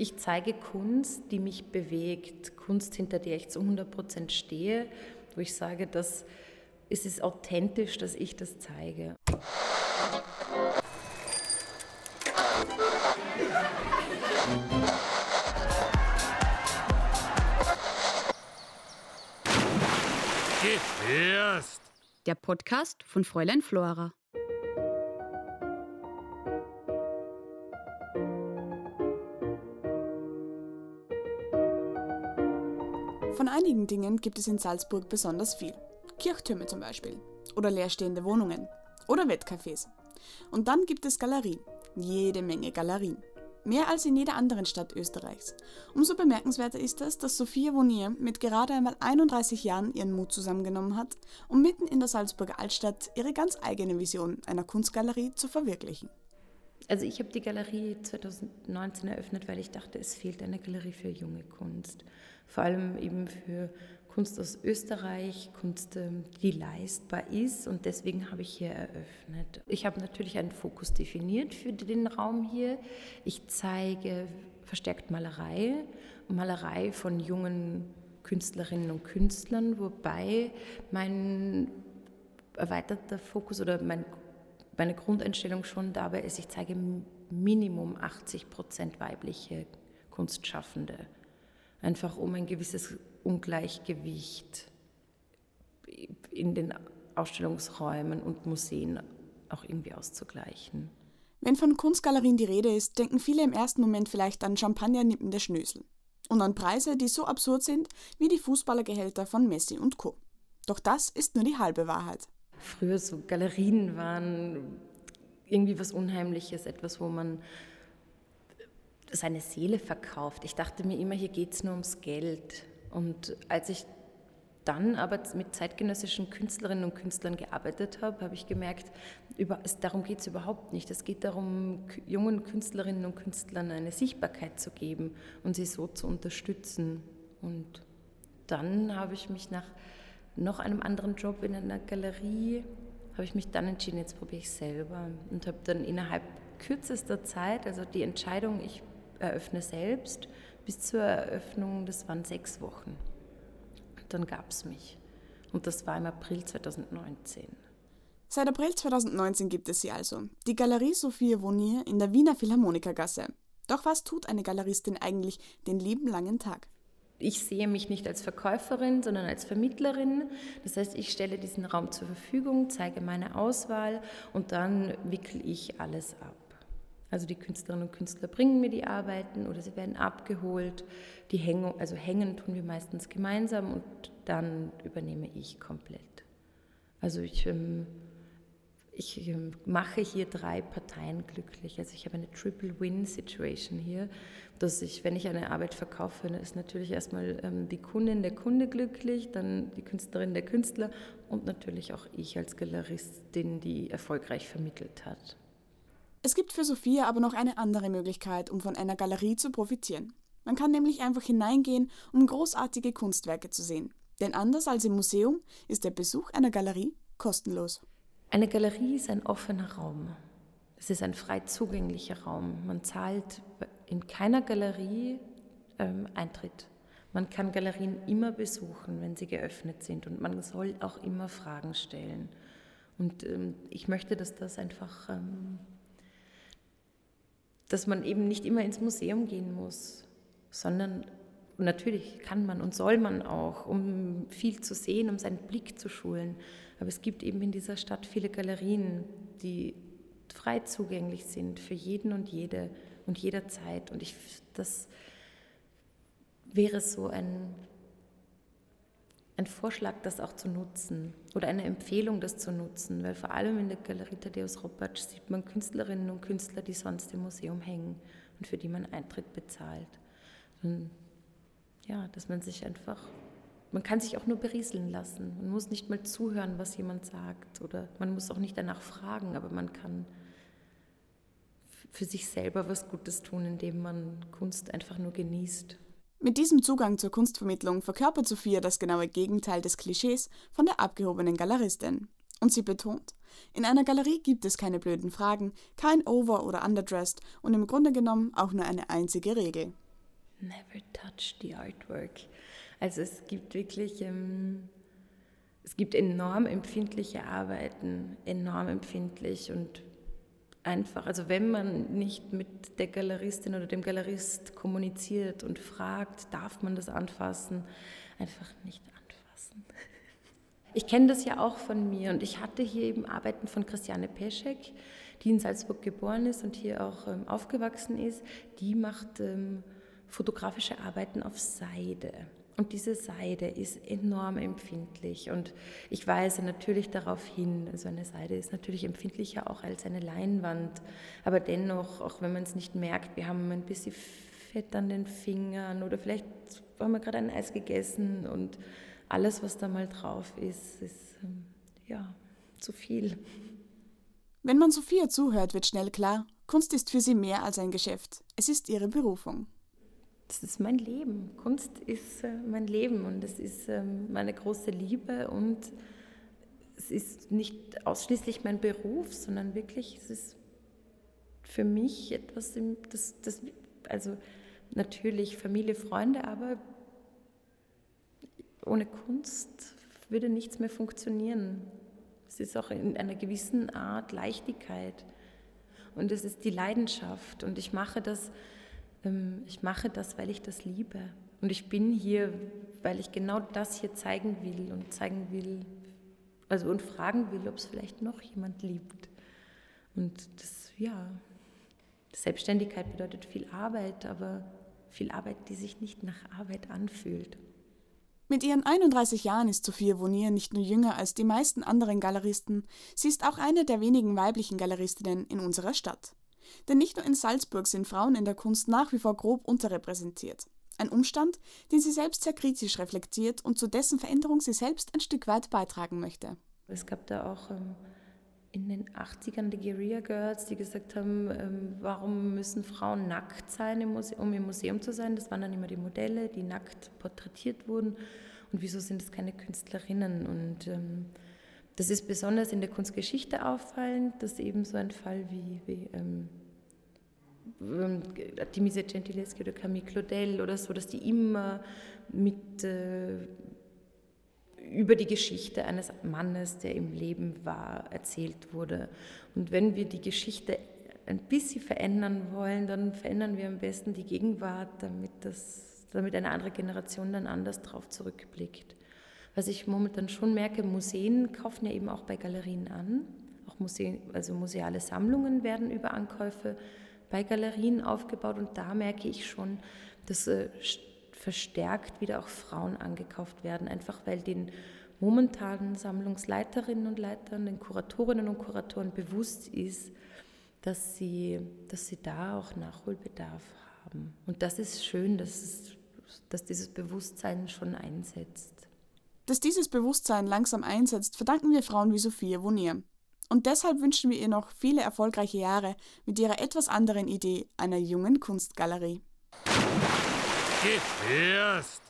Ich zeige Kunst, die mich bewegt, Kunst, hinter der ich zu 100 Prozent stehe, wo ich sage, dass es ist authentisch, dass ich das zeige. Der Podcast von Fräulein Flora. Von einigen Dingen gibt es in Salzburg besonders viel. Kirchtürme zum Beispiel. Oder leerstehende Wohnungen. Oder Wettcafés. Und dann gibt es Galerien. Jede Menge Galerien. Mehr als in jeder anderen Stadt Österreichs. Umso bemerkenswerter ist es, dass Sophia Vonier mit gerade einmal 31 Jahren ihren Mut zusammengenommen hat, um mitten in der Salzburger Altstadt ihre ganz eigene Vision einer Kunstgalerie zu verwirklichen. Also ich habe die Galerie 2019 eröffnet, weil ich dachte, es fehlt eine Galerie für junge Kunst. Vor allem eben für Kunst aus Österreich, Kunst, ähm, die leistbar ist und deswegen habe ich hier eröffnet. Ich habe natürlich einen Fokus definiert für den Raum hier. Ich zeige verstärkt Malerei, Malerei von jungen Künstlerinnen und Künstlern, wobei mein erweiterter Fokus oder mein meine Grundeinstellung schon dabei ist, ich zeige Minimum 80 Prozent weibliche Kunstschaffende. Einfach um ein gewisses Ungleichgewicht in den Ausstellungsräumen und Museen auch irgendwie auszugleichen. Wenn von Kunstgalerien die Rede ist, denken viele im ersten Moment vielleicht an champagnernippende Schnösel und an Preise, die so absurd sind wie die Fußballergehälter von Messi und Co. Doch das ist nur die halbe Wahrheit früher so Galerien waren irgendwie was Unheimliches, etwas, wo man seine Seele verkauft. Ich dachte mir immer, hier geht es nur ums Geld. Und als ich dann aber mit zeitgenössischen Künstlerinnen und Künstlern gearbeitet habe, habe ich gemerkt, über, darum geht es überhaupt nicht. Es geht darum, jungen Künstlerinnen und Künstlern eine Sichtbarkeit zu geben und sie so zu unterstützen. Und dann habe ich mich nach noch einem anderen Job in einer Galerie habe ich mich dann entschieden, jetzt probiere ich selber und habe dann innerhalb kürzester Zeit, also die Entscheidung, ich eröffne selbst, bis zur Eröffnung, das waren sechs Wochen. Dann gab es mich. Und das war im April 2019. Seit April 2019 gibt es sie also, die Galerie Sophie Vonier in der Wiener Philharmonikergasse. Doch was tut eine Galeristin eigentlich den lieben langen Tag? ich sehe mich nicht als Verkäuferin, sondern als Vermittlerin. Das heißt, ich stelle diesen Raum zur Verfügung, zeige meine Auswahl und dann wickle ich alles ab. Also die Künstlerinnen und Künstler bringen mir die Arbeiten oder sie werden abgeholt. Die Hängung, also hängen tun wir meistens gemeinsam und dann übernehme ich komplett. Also ich ähm, ich ähm, mache hier drei Parteien glücklich. Also ich habe eine Triple-Win-Situation hier, dass ich, wenn ich eine Arbeit verkaufe, ist natürlich erstmal ähm, die Kundin, der Kunde glücklich, dann die Künstlerin, der Künstler und natürlich auch ich als Galeristin, die erfolgreich vermittelt hat. Es gibt für Sophia aber noch eine andere Möglichkeit, um von einer Galerie zu profitieren. Man kann nämlich einfach hineingehen, um großartige Kunstwerke zu sehen. Denn anders als im Museum ist der Besuch einer Galerie kostenlos. Eine Galerie ist ein offener Raum. Es ist ein frei zugänglicher Raum. Man zahlt in keiner Galerie ähm, Eintritt. Man kann Galerien immer besuchen, wenn sie geöffnet sind und man soll auch immer Fragen stellen. Und ähm, ich möchte, dass das einfach, ähm, dass man eben nicht immer ins Museum gehen muss, sondern natürlich kann man und soll man auch, um viel zu sehen, um seinen Blick zu schulen. Aber es gibt eben in dieser Stadt viele Galerien, die frei zugänglich sind für jeden und jede und jederzeit. Und ich, das wäre so ein, ein Vorschlag, das auch zu nutzen oder eine Empfehlung, das zu nutzen, weil vor allem in der Galerie Thaddeus Ropatsch sieht man Künstlerinnen und Künstler, die sonst im Museum hängen und für die man Eintritt bezahlt. Und ja, dass man sich einfach man kann sich auch nur berieseln lassen. Man muss nicht mal zuhören, was jemand sagt oder man muss auch nicht danach fragen, aber man kann für sich selber was Gutes tun, indem man Kunst einfach nur genießt. Mit diesem Zugang zur Kunstvermittlung verkörpert Sophia das genaue Gegenteil des Klischees von der abgehobenen Galeristin. Und sie betont, in einer Galerie gibt es keine blöden Fragen, kein Over- oder Underdressed und im Grunde genommen auch nur eine einzige Regel. never touch the artwork. Also es gibt wirklich, ähm, es gibt enorm empfindliche Arbeiten, enorm empfindlich und einfach, also wenn man nicht mit der Galeristin oder dem Galerist kommuniziert und fragt, darf man das anfassen, einfach nicht anfassen. Ich kenne das ja auch von mir und ich hatte hier eben Arbeiten von Christiane Peschek, die in Salzburg geboren ist und hier auch ähm, aufgewachsen ist. Die macht ähm, fotografische Arbeiten auf Seide. Und diese Seide ist enorm empfindlich. Und ich weise natürlich darauf hin, also eine Seide ist natürlich empfindlicher auch als eine Leinwand. Aber dennoch, auch wenn man es nicht merkt, wir haben ein bisschen Fett an den Fingern oder vielleicht haben wir gerade ein Eis gegessen und alles, was da mal drauf ist, ist ähm, ja zu viel. Wenn man Sophia zuhört, wird schnell klar, Kunst ist für sie mehr als ein Geschäft. Es ist ihre Berufung das ist mein Leben. Kunst ist äh, mein Leben und es ist ähm, meine große Liebe und es ist nicht ausschließlich mein Beruf, sondern wirklich, es ist für mich etwas, das, das also natürlich Familie, Freunde, aber ohne Kunst würde nichts mehr funktionieren. Es ist auch in einer gewissen Art Leichtigkeit und es ist die Leidenschaft und ich mache das ich mache das, weil ich das liebe. Und ich bin hier, weil ich genau das hier zeigen will und zeigen will, also und fragen will, ob es vielleicht noch jemand liebt. Und das, ja, Selbstständigkeit bedeutet viel Arbeit, aber viel Arbeit, die sich nicht nach Arbeit anfühlt. Mit ihren 31 Jahren ist Sophia Vonier nicht nur jünger als die meisten anderen Galeristen, sie ist auch eine der wenigen weiblichen Galeristinnen in unserer Stadt. Denn nicht nur in Salzburg sind Frauen in der Kunst nach wie vor grob unterrepräsentiert. Ein Umstand, den sie selbst sehr kritisch reflektiert und zu dessen Veränderung sie selbst ein Stück weit beitragen möchte. Es gab da auch ähm, in den 80ern die Guerilla Girls, die gesagt haben, ähm, warum müssen Frauen nackt sein, um im Museum zu sein? Das waren dann immer die Modelle, die nackt porträtiert wurden. Und wieso sind es keine Künstlerinnen? Und ähm, das ist besonders in der Kunstgeschichte auffallend, dass eben so ein Fall wie, wie ähm, Artemisia Gentileschi oder Camille Claudel oder so, dass die immer mit äh, über die Geschichte eines Mannes, der im Leben war, erzählt wurde. Und wenn wir die Geschichte ein bisschen verändern wollen, dann verändern wir am besten die Gegenwart, damit, das, damit eine andere Generation dann anders drauf zurückblickt. Was ich momentan schon merke, Museen kaufen ja eben auch bei Galerien an. Auch Museen, also museale Sammlungen werden über Ankäufe bei Galerien aufgebaut und da merke ich schon, dass äh, verstärkt wieder auch Frauen angekauft werden, einfach weil den momentanen Sammlungsleiterinnen und Leitern, den Kuratorinnen und Kuratoren bewusst ist, dass sie, dass sie da auch Nachholbedarf haben. Und das ist schön, dass, es, dass dieses Bewusstsein schon einsetzt. Dass dieses Bewusstsein langsam einsetzt, verdanken wir Frauen wie Sophia Vonier. Und deshalb wünschen wir ihr noch viele erfolgreiche Jahre mit ihrer etwas anderen Idee einer jungen Kunstgalerie. Gefährst!